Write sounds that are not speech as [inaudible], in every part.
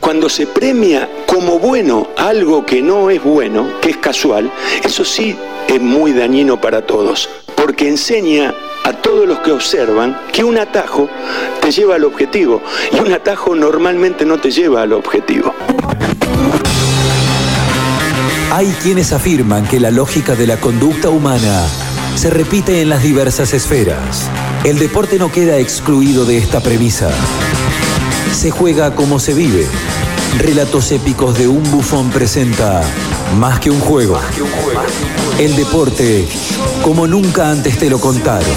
Cuando se premia como bueno algo que no es bueno, que es casual, eso sí es muy dañino para todos, porque enseña a todos los que observan que un atajo te lleva al objetivo y un atajo normalmente no te lleva al objetivo. Hay quienes afirman que la lógica de la conducta humana se repite en las diversas esferas. El deporte no queda excluido de esta premisa. Se juega como se vive. Relatos épicos de un bufón presenta Más que un juego. El deporte como nunca antes te lo contaron.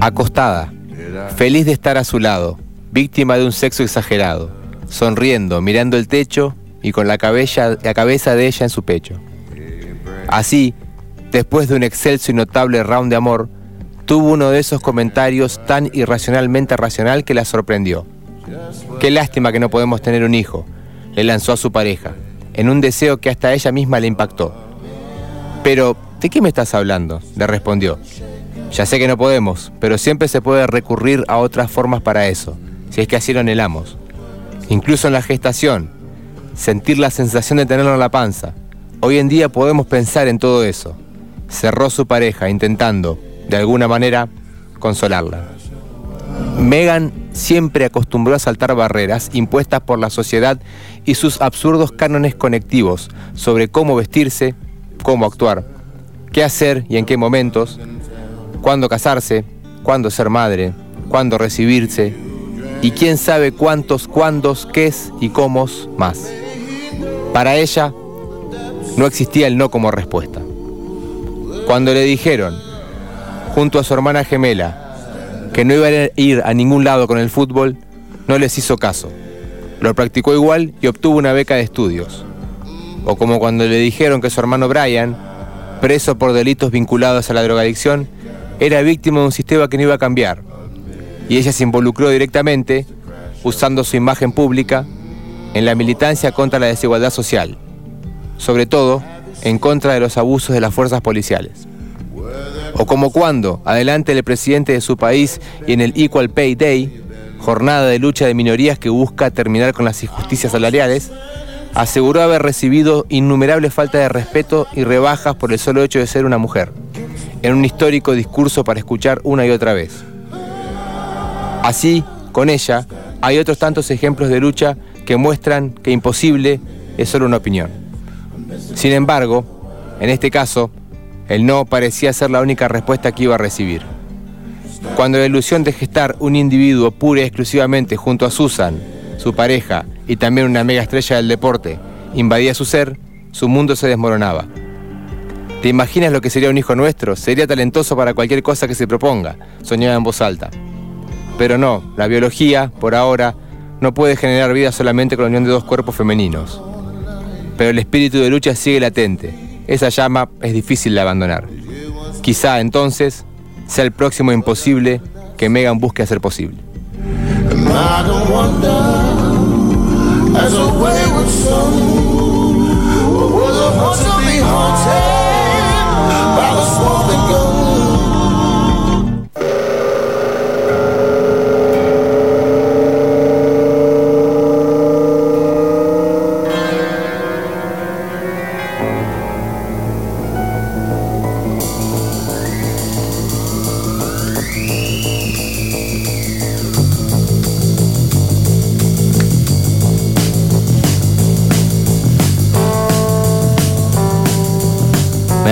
Acostada, feliz de estar a su lado, víctima de un sexo exagerado, sonriendo, mirando el techo y con la cabeza, la cabeza de ella en su pecho. Así, después de un excelso y notable round de amor, tuvo uno de esos comentarios tan irracionalmente racional que la sorprendió. Qué lástima que no podemos tener un hijo, le lanzó a su pareja, en un deseo que hasta ella misma le impactó. Pero, ¿de qué me estás hablando? le respondió. Ya sé que no podemos, pero siempre se puede recurrir a otras formas para eso, si es que así lo anhelamos. Incluso en la gestación, sentir la sensación de tenerlo en la panza. Hoy en día podemos pensar en todo eso. Cerró su pareja intentando, de alguna manera, consolarla. Megan siempre acostumbró a saltar barreras impuestas por la sociedad y sus absurdos cánones conectivos sobre cómo vestirse, cómo actuar, qué hacer y en qué momentos, cuándo casarse, cuándo ser madre, cuándo recibirse y quién sabe cuántos cuándos, qués y cómo más. Para ella no existía el no como respuesta. Cuando le dijeron, junto a su hermana gemela, que no iba a ir a ningún lado con el fútbol, no les hizo caso. Lo practicó igual y obtuvo una beca de estudios. O como cuando le dijeron que su hermano Brian, preso por delitos vinculados a la drogadicción, era víctima de un sistema que no iba a cambiar. Y ella se involucró directamente, usando su imagen pública, en la militancia contra la desigualdad social, sobre todo en contra de los abusos de las fuerzas policiales. O como cuando, adelante el presidente de su país y en el Equal Pay Day, jornada de lucha de minorías que busca terminar con las injusticias salariales, aseguró haber recibido innumerables faltas de respeto y rebajas por el solo hecho de ser una mujer en un histórico discurso para escuchar una y otra vez. Así, con ella, hay otros tantos ejemplos de lucha que muestran que imposible es solo una opinión. Sin embargo, en este caso, el no parecía ser la única respuesta que iba a recibir. Cuando la ilusión de gestar un individuo pura y exclusivamente junto a Susan, su pareja y también una mega estrella del deporte, invadía su ser, su mundo se desmoronaba. ¿Te imaginas lo que sería un hijo nuestro? Sería talentoso para cualquier cosa que se proponga, soñaba en voz alta. Pero no, la biología, por ahora, no puede generar vida solamente con la unión de dos cuerpos femeninos pero el espíritu de lucha sigue latente. Esa llama es difícil de abandonar. Quizá entonces sea el próximo imposible que Megan busque hacer posible.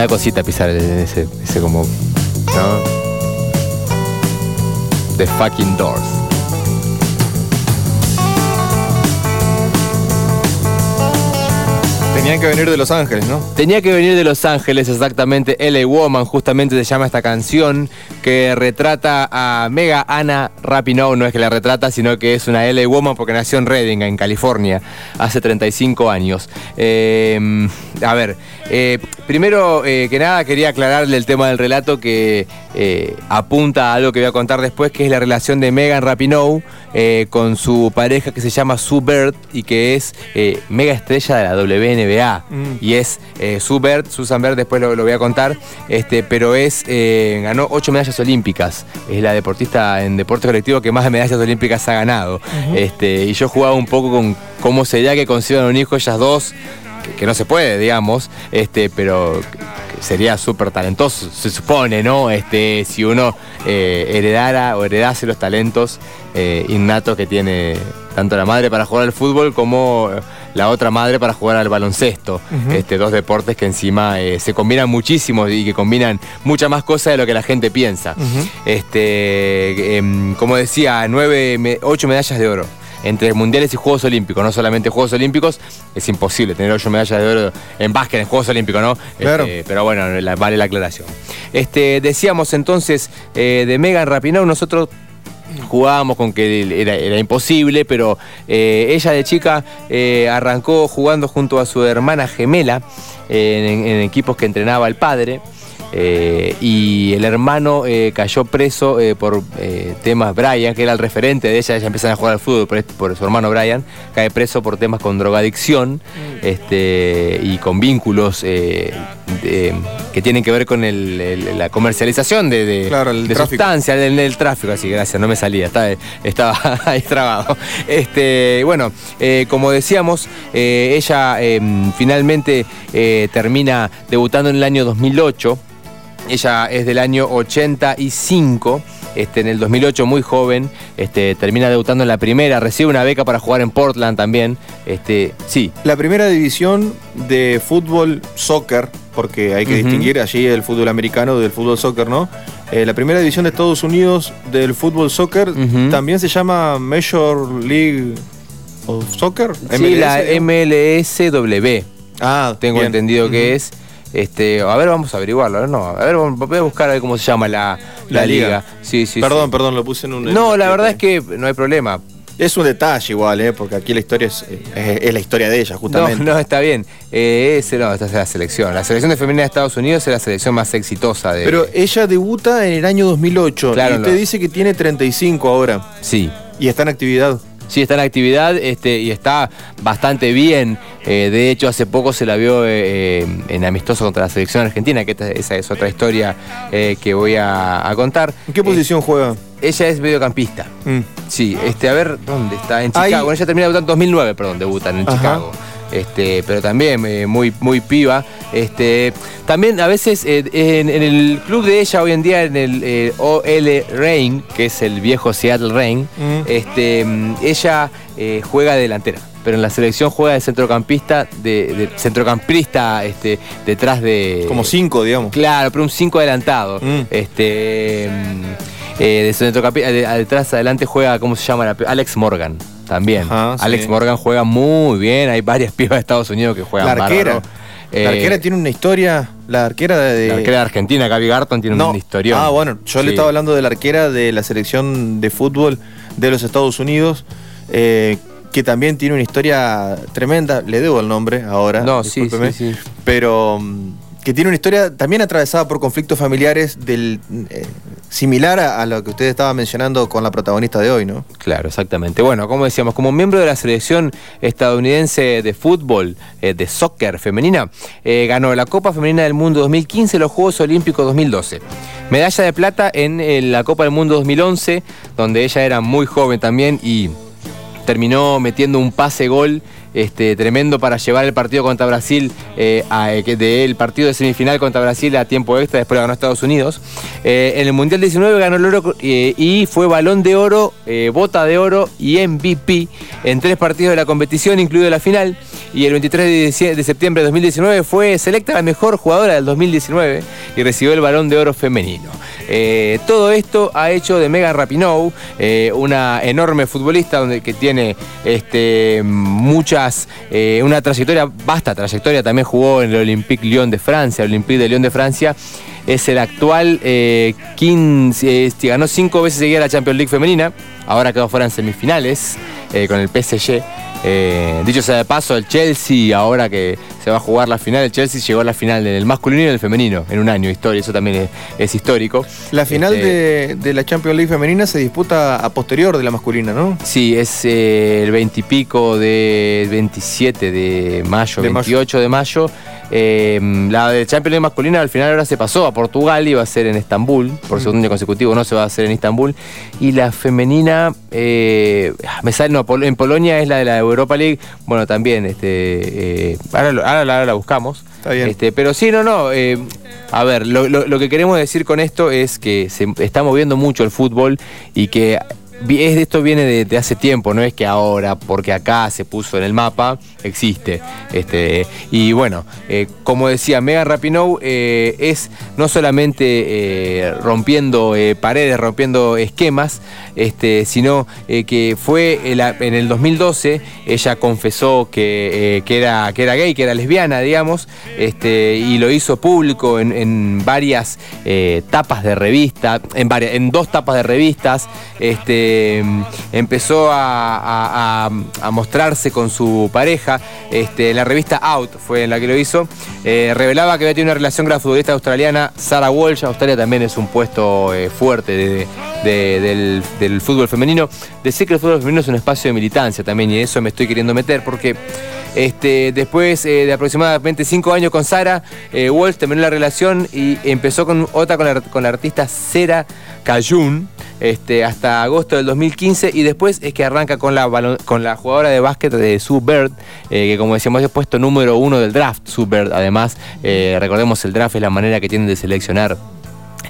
Da cosita pisar ese, ese como. ¿No? The fucking doors. Tenía que venir de Los Ángeles, ¿no? Tenía que venir de Los Ángeles, exactamente. LA Woman, justamente se llama esta canción que retrata a Mega Ana Rapinoe. No es que la retrata, sino que es una LA Woman porque nació en Redding, en California, hace 35 años. Eh, a ver, eh, primero eh, que nada quería aclararle el tema del relato que apunta a algo que voy a contar después, que es la relación de Megan Rapinoe con su pareja que se llama Sue Bird y que es mega estrella de la WNBA. Mm. Y es Sue Susan Bird, después lo, voy a contar, este, pero es ganó ocho medallas olímpicas. Es la deportista en deporte colectivo que más medallas olímpicas ha ganado. este, y yo jugaba un poco con cómo sería que consigan un hijo ellas dos, que, no se puede, digamos, este, pero sería súper talentoso, se supone, ¿no? Este, si uno eh, heredara o heredase los talentos eh, innatos que tiene tanto la madre para jugar al fútbol como la otra madre para jugar al baloncesto. este, dos deportes que encima eh, se combinan muchísimo y que combinan muchas más cosas de lo que la gente piensa. este, em, como decía, nueve, ocho medallas de oro entre mundiales y Juegos Olímpicos, no solamente Juegos Olímpicos, es imposible tener ocho medallas de oro en básquet en Juegos Olímpicos, ¿no? Este, pero bueno, vale la aclaración. Este, decíamos entonces eh, de Megan Rapinoe, nosotros jugábamos con que era, imposible, pero eh, ella de chica eh, arrancó jugando junto a su hermana gemela en, equipos que entrenaba el padre. Eh, y el hermano cayó preso por temas Brian, que era el referente de ella, ella empieza a jugar al fútbol por, este, por, su hermano Brian, cae preso por temas con drogadicción mm. este, y con vínculos que tienen que ver con la comercialización de, de, sustancias, el, tráfico, así, gracias, no me salía, estaba, [laughs] ahí trabado. Este, bueno, eh, como decíamos, eh, ella em, finalmente eh, termina debutando en el año 2008, ella es del año 85. Este, en el 2008 muy joven, este, termina debutando en la primera, recibe una beca para jugar en Portland también. Este, sí. La primera división de fútbol soccer, porque hay que distinguir allí el fútbol americano del fútbol soccer, ¿no? Eh, la primera división de Estados Unidos del fútbol soccer también se llama Major League of Soccer. Sí, la MLSW. Ah, tengo entendido que es. Este, a ver, vamos a averiguarlo. No, a ver, voy a buscar a ver cómo se llama la, liga. Sí, sí. Perdón, perdón, lo puse en un. No, la verdad es que no hay problema. Es un detalle igual, ¿eh? porque aquí la historia es, es, la historia de ella, justamente. No, no, está bien. Eh, ese no, esta es la selección. La selección de femenina de Estados Unidos es la selección más exitosa de. Pero ella debuta en el año 2008. Claro, y usted dice que tiene 35 ahora. Sí. Y está en actividad. Sí, está en actividad este, y está bastante bien. Eh, de hecho, hace poco se la vio eh, eh, en amistoso contra la selección argentina, que esa es otra historia que voy a, contar. ¿En qué posición juega? Ella es mediocampista. Mm. Sí, este, a ver, ¿dónde está? En Chicago. Ella termina debutando en 2009, perdón, debutan en Chicago. Este, pero también eh, muy, muy piba. Este, también a veces eh, en, el club de ella hoy en día, en el eh, OL Reign, que es el viejo Seattle Reign, mm. este, ella juega de delantera. Pero en la selección juega de centrocampista, de, centrocampista este, detrás de. Como cinco, digamos. Claro, pero un cinco adelantado. Mm. Este. de centrocampista, detrás adelante juega, ¿cómo se llama? Alex Morgan también. Alex Morgan juega muy bien, hay varias [laughs] pibas de Estados Unidos que juegan La arquera. la eh, arquera tiene una historia. La arquera de. La arquera de Argentina, Gaby Garton, tiene una historia. Ah, bueno, yo le estaba hablando de la arquera de la selección de fútbol de los Estados Unidos, eh, que también tiene una historia tremenda. Le debo el nombre ahora. No, sí, sí, sí. Pero que tiene una historia también atravesada por conflictos familiares del, eh, similar a, lo que usted estaba mencionando con la protagonista de hoy, ¿no? Claro, exactamente. Bueno, como decíamos, como miembro de la selección estadounidense de fútbol, eh, de soccer femenina, eh, ganó la Copa Femenina del Mundo 2015 y los Juegos Olímpicos 2012. Medalla de plata en la Copa del Mundo 2011, donde ella era muy joven también y terminó metiendo un pase gol este, tremendo para llevar el partido contra Brasil, eh, el partido de semifinal contra Brasil a tiempo extra, después ganó Estados Unidos. en el Mundial 19 ganó el oro y fue balón de oro, bota de oro y MVP en tres partidos de la competición, incluido la final. Y el 23 de, septiembre de 2019 fue selecta la mejor jugadora del 2019 y recibió el balón de oro femenino. Eh, todo esto ha hecho de Megan Rapinoe eh, una enorme futbolista donde, que tiene este, muchas, eh, una trayectoria, vasta trayectoria, también jugó en el Olympique Lyon de Francia, Olympique de Lyon de Francia. Es el actual 15, este, ganó cinco veces seguida la Champions League femenina, ahora quedó fuera en semifinales con el PSG. Eh, dicho sea de paso, el Chelsea, ahora que se va a jugar la final, el Chelsea llegó a la final del masculino y del femenino en un año, historia, eso también es, histórico. La final este, de, la Champions League femenina se disputa a posterior de la masculina, ¿no? Sí, es eh, el 20 y pico de 27 de mayo, 28 de mayo. Em, la de Champions League masculina al final ahora se pasó a Portugal, iba a ser en Estambul, por segundo año consecutivo no se va a hacer en Estambul. Y la femenina, eh, me sale, no, en Polonia es la de la Europa League, bueno, también, este, eh, ahora, la buscamos. Está bien. Este, pero sí, no, no. Eh, a ver, lo, que queremos decir con esto es que se está moviendo mucho el fútbol y que esto viene de, hace tiempo, no es que ahora, porque acá se puso en el mapa, existe. Este, y bueno, eh, como decía, Mega Rapinoe eh, es no solamente eh, rompiendo paredes, rompiendo esquemas, este, sino que fue en el 2012, ella confesó que, era, que era gay, que era lesbiana, digamos, este, y lo hizo público en, varias tapas de revista, en, en dos tapas de revistas. Este, Em, empezó a, mostrarse con su pareja. Este, la revista Out fue en la que lo hizo. Eh, revelaba que había tenido una relación con la futbolista australiana Sarah Walsh. Australia también es un puesto eh, fuerte del, fútbol femenino. Decir que el fútbol femenino es un espacio de militancia también, y eso me estoy queriendo meter porque. Este, después eh, de aproximadamente cinco años con Sara, Walsh terminó la relación y empezó con otra con la, con la artista Sera Cayun, este, hasta agosto del 2015 y después es que arranca con la, con la jugadora de básquet de Sue Bird, eh, que como decíamos es puesto número uno del draft, Sue Bird. Además, eh, recordemos el draft es la manera que tienen de seleccionar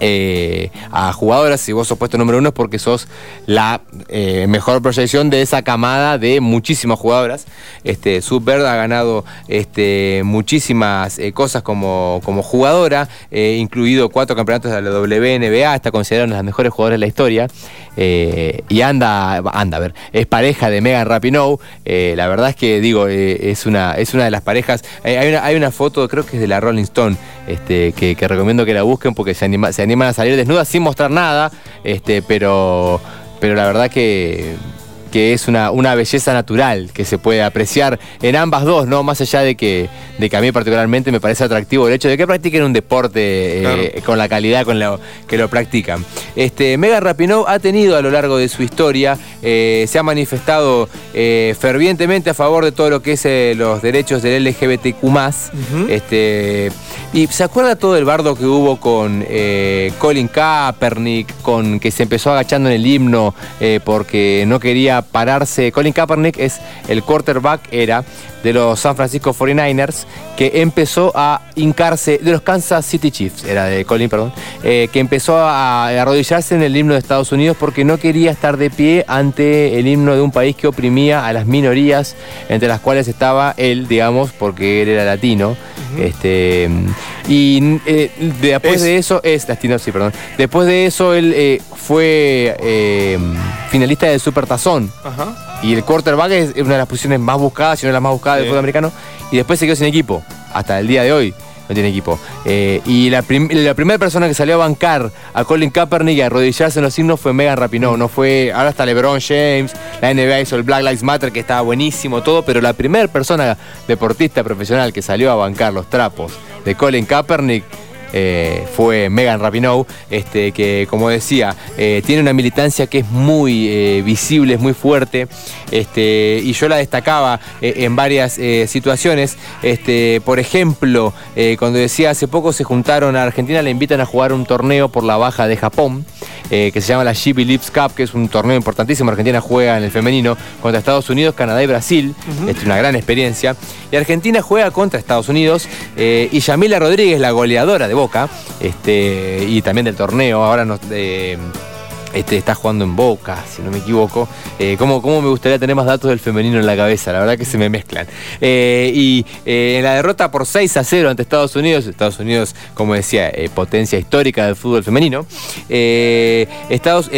eh, a jugadoras, si vos sos puesto número uno es porque sos la eh, mejor proyección de esa camada de muchísimas jugadoras. Este, ha ganado este, muchísimas eh, cosas como, como jugadora, incluido cuatro campeonatos de la WNBA, está considerada una de las mejores jugadoras de la historia. y anda, anda, a ver, es pareja de Megan Rapinoe. la verdad es que, digo, es, una, es una de las parejas. hay, una, hay una foto, creo que es de la Rolling Stone, este, que, recomiendo que la busquen porque se, anima, se animan a salir desnudas sin mostrar nada, este, pero, pero la verdad que que es una, una, belleza natural que se puede apreciar en ambas dos, ¿no? Más allá de que, de que a mí particularmente me parece atractivo el hecho de que practiquen un deporte eh, con la calidad con la que lo practican. Este, Mega Rapinoe ha tenido a lo largo de su historia, eh, se ha manifestado eh, fervientemente a favor de todo lo que es los derechos del LGBTQ. este, y se acuerda todo el bardo que hubo con Colin Kaepernick, con que se empezó agachando en el himno porque no quería pararse. Colin Kaepernick es el quarterback, era de los San Francisco 49ers, que empezó a hincarse, de los Kansas City Chiefs, era de Colin, perdón, eh, que empezó a arrodillarse en el himno de Estados Unidos porque no quería estar de pie ante el himno de un país que oprimía a las minorías, entre las cuales estaba él, digamos, porque él era latino. este, y eh, después de eso, es latino, sí, perdón. Después de eso, él eh, fue finalista del Super Tazón. Y el quarterback es una de las posiciones más buscadas, si no la más buscada del fútbol americano. Y después se quedó sin equipo, hasta el día de hoy no tiene equipo. Eh, y la, primera persona que salió a bancar a Colin Kaepernick y a arrodillarse en los signos fue Megan Rapinoe. No fue, ahora está LeBron James, la NBA hizo el Black Lives Matter, que estaba buenísimo todo, pero la primera persona deportista profesional que salió a bancar los trapos de Colin Kaepernick eh, fue Megan Rapinoe, este, que como decía, eh, tiene una militancia que es muy eh, visible, es muy fuerte, este, y yo la destacaba en varias situaciones. Este, por ejemplo, cuando decía hace poco se juntaron a Argentina, le invitan a jugar un torneo por la baja de Japón. que se llama la She Lips Cup, que es un torneo importantísimo. Argentina juega en el femenino contra Estados Unidos, Canadá y Brasil. Es una gran experiencia. Y Argentina juega contra Estados Unidos y Yamila Rodríguez, la goleadora de Boca, este, y también del torneo, ahora nos... Este, está jugando en Boca, si no me equivoco. Eh, ¿cómo, me gustaría tener más datos del femenino en la cabeza? La verdad que se me mezclan. Eh, y eh, en la derrota por 6 a 0 ante Estados Unidos, Estados Unidos, como decía, potencia histórica del fútbol femenino, Estados,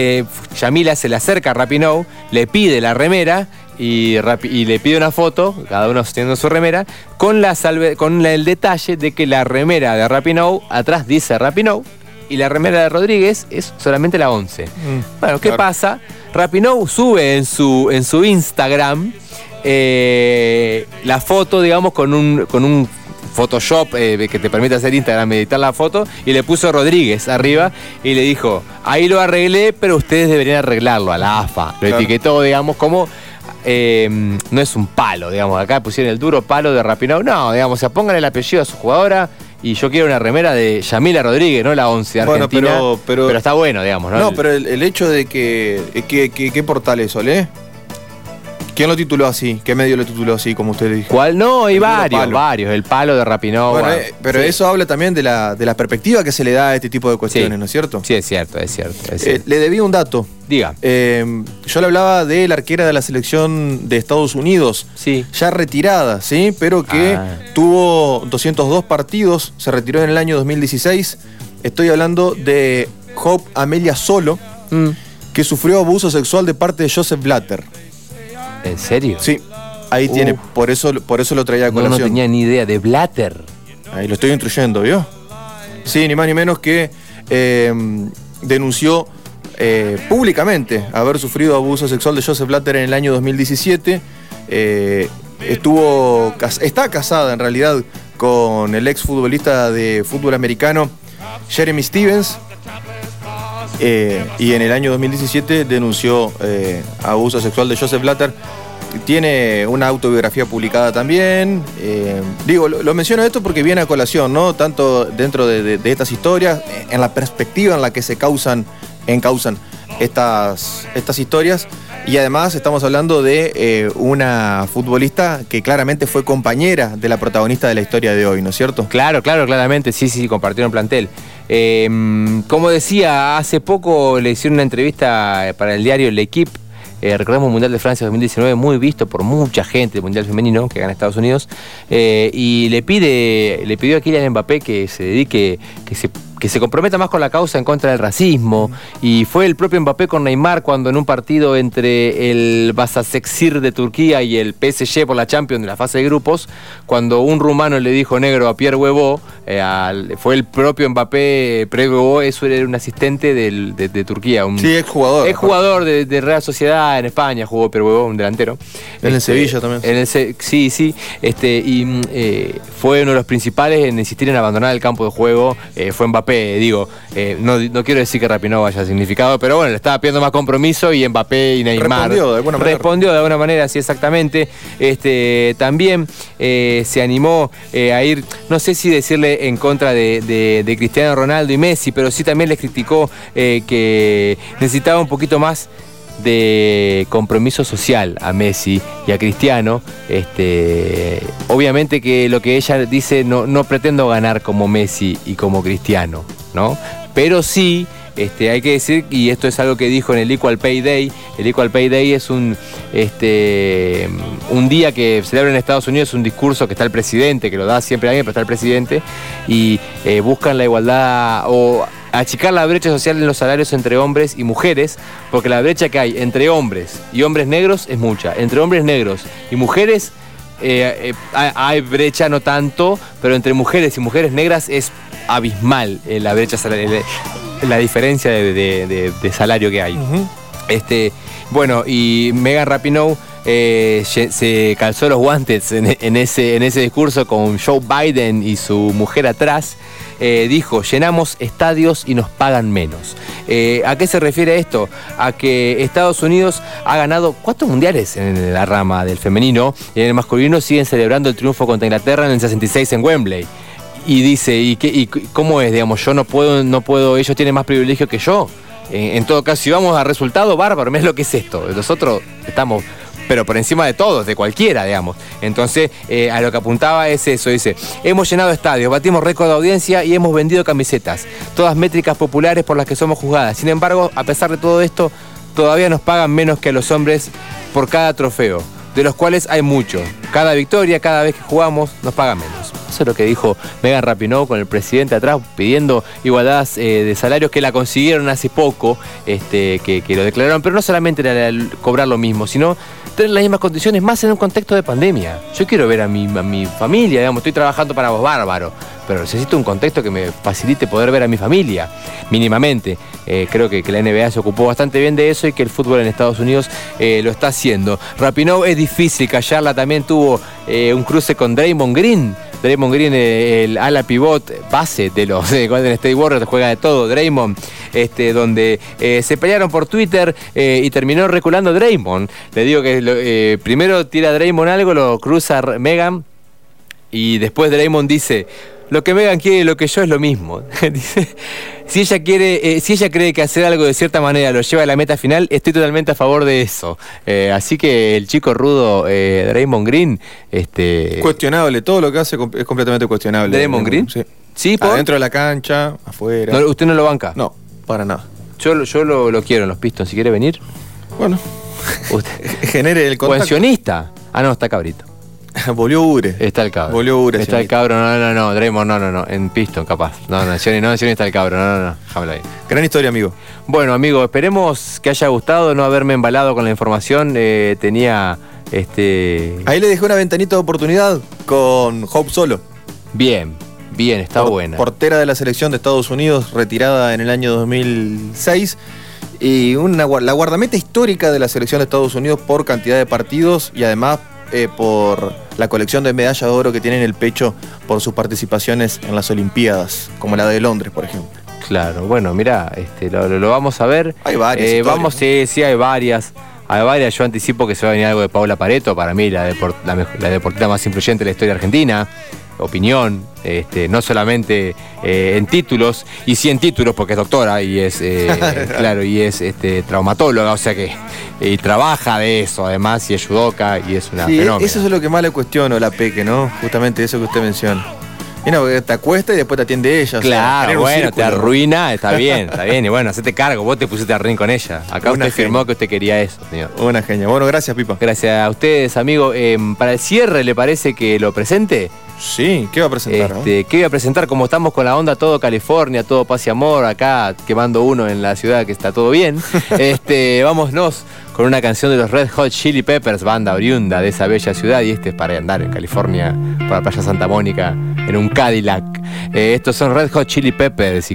Yamila se le acerca a Rapinoe, le pide la remera y, le pide una foto, cada uno teniendo su remera, con, la con el detalle de que la remera de Rapinoe atrás dice Rapinoe y la remera de Rodríguez es solamente la 11. Mm, bueno, ¿qué pasa? Rapinoe sube en su, en su Instagram eh, la foto, digamos, con un, con un Photoshop eh, que te permite hacer Instagram, editar la foto, y le puso Rodríguez arriba y le dijo, ahí lo arreglé, pero ustedes deberían arreglarlo a la AFA. Lo etiquetó, digamos, como... Eh, no es un palo, digamos, acá pusieron el duro palo de Rapinoe, no, digamos, se pongan el apellido a su jugadora, y yo quiero una remera de Yamila Rodríguez, no la 11 Argentina. Bueno, pero, pero, está bueno, digamos, ¿no? No, pero el, hecho de que, ¿Qué portal es, Olé? ¿Quién lo tituló así? ¿Qué medio lo tituló así, como usted dijo? ¿Cuál? No, hay varios, varios. El palo de Rapinova. Eh, pero eso habla también de la, de la perspectiva que se le da a este tipo de cuestiones, ¿no es cierto? Sí, es cierto, es cierto. Eh, le debí un dato. Diga. Eh, yo le hablaba de la arquera de la selección de Estados Unidos. Sí. Ya retirada, ¿sí? Pero que ah. tuvo 202 partidos, se retiró en el año 2016. Estoy hablando de Hope Amelia Solo, mm. que sufrió abuso sexual de parte de Joseph Blatter. ¿En serio? Sí, ahí tiene, por eso, por eso lo traía a colación. No, no tenía ni idea, de Blatter. Ahí lo estoy instruyendo, ¿vio? Sí, ni más ni menos que em, denunció eh, públicamente haber sufrido abuso sexual de Joseph Blatter en el año 2017. Eh, estuvo, está casada en realidad con el ex futbolista de fútbol americano Jeremy Stevens. Eh, y en el año 2017 denunció eh, abuso sexual de Joseph Blatter. Tiene una autobiografía publicada también. Eh, digo, lo, menciono esto porque viene a colación, ¿no? Tanto dentro de, estas historias, en la perspectiva en la que se causan, encausan estas, estas historias. Y además estamos hablando de una futbolista que claramente fue compañera de la protagonista de la historia de hoy, ¿no es cierto? Claro, claro, claramente, sí, sí, compartieron plantel. Em, como decía, hace poco le hicieron una entrevista para el diario L'Equipe. Eh, recordemos el Mundial de Francia 2019, muy visto por mucha gente, el Mundial Femenino que gana Estados Unidos. Eh, y le pide, le pidió a Kylian Mbappé que se dedique, que se que se comprometa más con la causa en contra del racismo. Y fue el propio Mbappé con Neymar cuando en un partido entre el Basasexir de Turquía y el PSG por la Champions de la fase de grupos, cuando un rumano le dijo negro a Pierre Huevo, eh, fue el propio Mbappé, Pierre Huevo, eso era un asistente de, Turquía. Un, sí, es jugador. Es jugador de, Real Sociedad en España, jugó Pierre Huevo, un delantero. En el este, Sevilla también. En el, sí, sí. Este, y eh, fue uno de los principales en insistir en abandonar el campo de juego. Eh, fue Mbappé digo, eh, no, quiero decir que Rapinoe haya significado, pero bueno, le estaba pidiendo más compromiso y Mbappé y Neymar. Respondió de alguna manera. Respondió de alguna manera, sí, exactamente. Este, también eh, se animó eh, a ir, no sé si decirle en contra de, Cristiano Ronaldo y Messi, pero sí también les criticó que necesitaba un poquito más de compromiso social a Messi y a Cristiano. Este, obviamente que lo que ella dice, no, no pretendo ganar como Messi y como Cristiano, ¿no? Pero sí, este, hay que decir, y esto es algo que dijo en el Equal Pay Day, el Equal Pay Day es un, este, un día que celebra en Estados Unidos un discurso que está el presidente, que lo da siempre alguien, pero está el presidente, y eh, buscan la igualdad o achicar la brecha social en los salarios entre hombres y mujeres, porque la brecha que hay entre hombres y hombres negros es mucha. Entre hombres negros y mujeres eh, eh, hay brecha no tanto, pero entre mujeres y mujeres negras es abismal eh, la brecha la diferencia de, salario que hay. este, bueno, y Megan Rapinoe se calzó los guantes en, ese, en ese discurso con Joe Biden y su mujer atrás eh, dijo, llenamos estadios y nos pagan menos. Eh, ¿A qué se refiere esto? A que Estados Unidos ha ganado cuatro mundiales en la rama del femenino y en el masculino siguen celebrando el triunfo contra Inglaterra en el 66 en Wembley. Y dice, ¿y, qué, y cómo es? Digamos, yo no puedo, no puedo, ellos tienen más privilegio que yo. en, todo caso, si vamos a resultado, bárbaro, es lo que es esto. Nosotros estamos pero por encima de todos, de cualquiera, digamos. Entonces, eh, a lo que apuntaba es eso, dice, hemos llenado estadios, batimos récord de audiencia y hemos vendido camisetas, todas métricas populares por las que somos juzgadas. Sin embargo, a pesar de todo esto, todavía nos pagan menos que a los hombres por cada trofeo, de los cuales hay muchos. Cada victoria, cada vez que jugamos, nos pagan menos. Eso es lo que dijo Megan Rapinoe con el presidente atrás, pidiendo igualdad eh, de salarios que la consiguieron hace poco, este, que, lo declararon, pero no solamente era cobrar lo mismo, sino tener las mismas condiciones, más en un contexto de pandemia. Yo quiero ver a mi, mi familia, digamos, estoy trabajando para vos, bárbaro pero necesito un contexto que me facilite poder ver a mi familia, mínimamente. Eh, creo que, la NBA se ocupó bastante bien de eso y que el fútbol en Estados Unidos eh, lo está haciendo. Rapinoe es difícil callarla, también tuvo eh, un cruce con Draymond Green. Draymond Green, el ala pivot, base de los Golden State Warriors, juega de todo. Draymond, este, donde se pelearon por Twitter y terminó reculando Draymond. Le digo que primero tira Draymond algo, lo cruza Megan. Y después Draymond dice, lo que Megan quiere lo que yo es lo mismo. [laughs] si ella quiere, eh, si ella cree que hacer algo de cierta manera lo lleva a la meta final, estoy totalmente a favor de eso. Eh, así que el chico rudo eh, Draymond Green, este. Cuestionable, todo lo que hace es completamente cuestionable. ¿Draymond Green? Sí. ¿Sí Adentro de la cancha, afuera. ¿Usted no lo banca? No, para nada. Yo, yo lo, lo quiero en los Pistons, si quiere venir. Bueno. [laughs] Genere el contacto. Ah, no, está cabrito. [laughs] Volvió Ure. Está el cabro. Volvió Ure. Está el cabro, no, no, no, Draymond, no, no, no, en Piston, capaz. No, no, Johnny, no, Johnny está el cabro, no, no, no, déjamelo ahí. Gran historia, amigo. Bueno, amigo, esperemos que haya gustado no haberme embalado con la información. Eh, tenía, este... Ahí le dejé una ventanita de oportunidad con Hope Solo. Bien, bien, está buena. Portera de la selección de Estados Unidos, retirada en el año 2006 y una, la guardameta histórica de la selección de Estados Unidos por cantidad de partidos y además eh, por la colección de medallas de oro que tiene en el pecho por sus participaciones en las Olimpiadas, como la de Londres, por ejemplo. Claro, bueno, mira, este, lo, vamos a ver. Hay varias. Eh, vamos, sí, sí, hay varias. Hay varias. Yo anticipo que se va a venir algo de Paula Pareto, para mí la, la deportista más influyente de la historia argentina opinión, este, no solamente eh, en títulos, y sí en títulos porque es doctora y es, eh, [laughs] claro, y es este, traumatóloga, o sea que y trabaja de eso además y es judoka y es una Eso es lo que más le cuestiono la Peque, ¿no? Justamente eso que usted menciona. Y no, te acuesta y después te atiende ella. Claro, bueno, te arruina, está [laughs] bien, está bien. Y bueno, hacete cargo, vos te pusiste a reír con ella. Acá usted firmó que usted quería eso, señor. Una genia. Bueno, gracias, Pipa. Gracias a ustedes, amigo. Em, para el cierre, ¿le parece que lo presente? Sí, ¿qué va a presentar? Este, ¿Qué iba a presentar? Como estamos con la onda todo California, todo paz y amor, acá quemando uno en la ciudad que está todo bien, [laughs] este, vámonos con una canción de los Red Hot Chili Peppers, banda oriunda de esa bella ciudad, y este es para andar en California, para Playa Santa Mónica, en un Cadillac. Eh, estos son Red Hot Chili Peppers.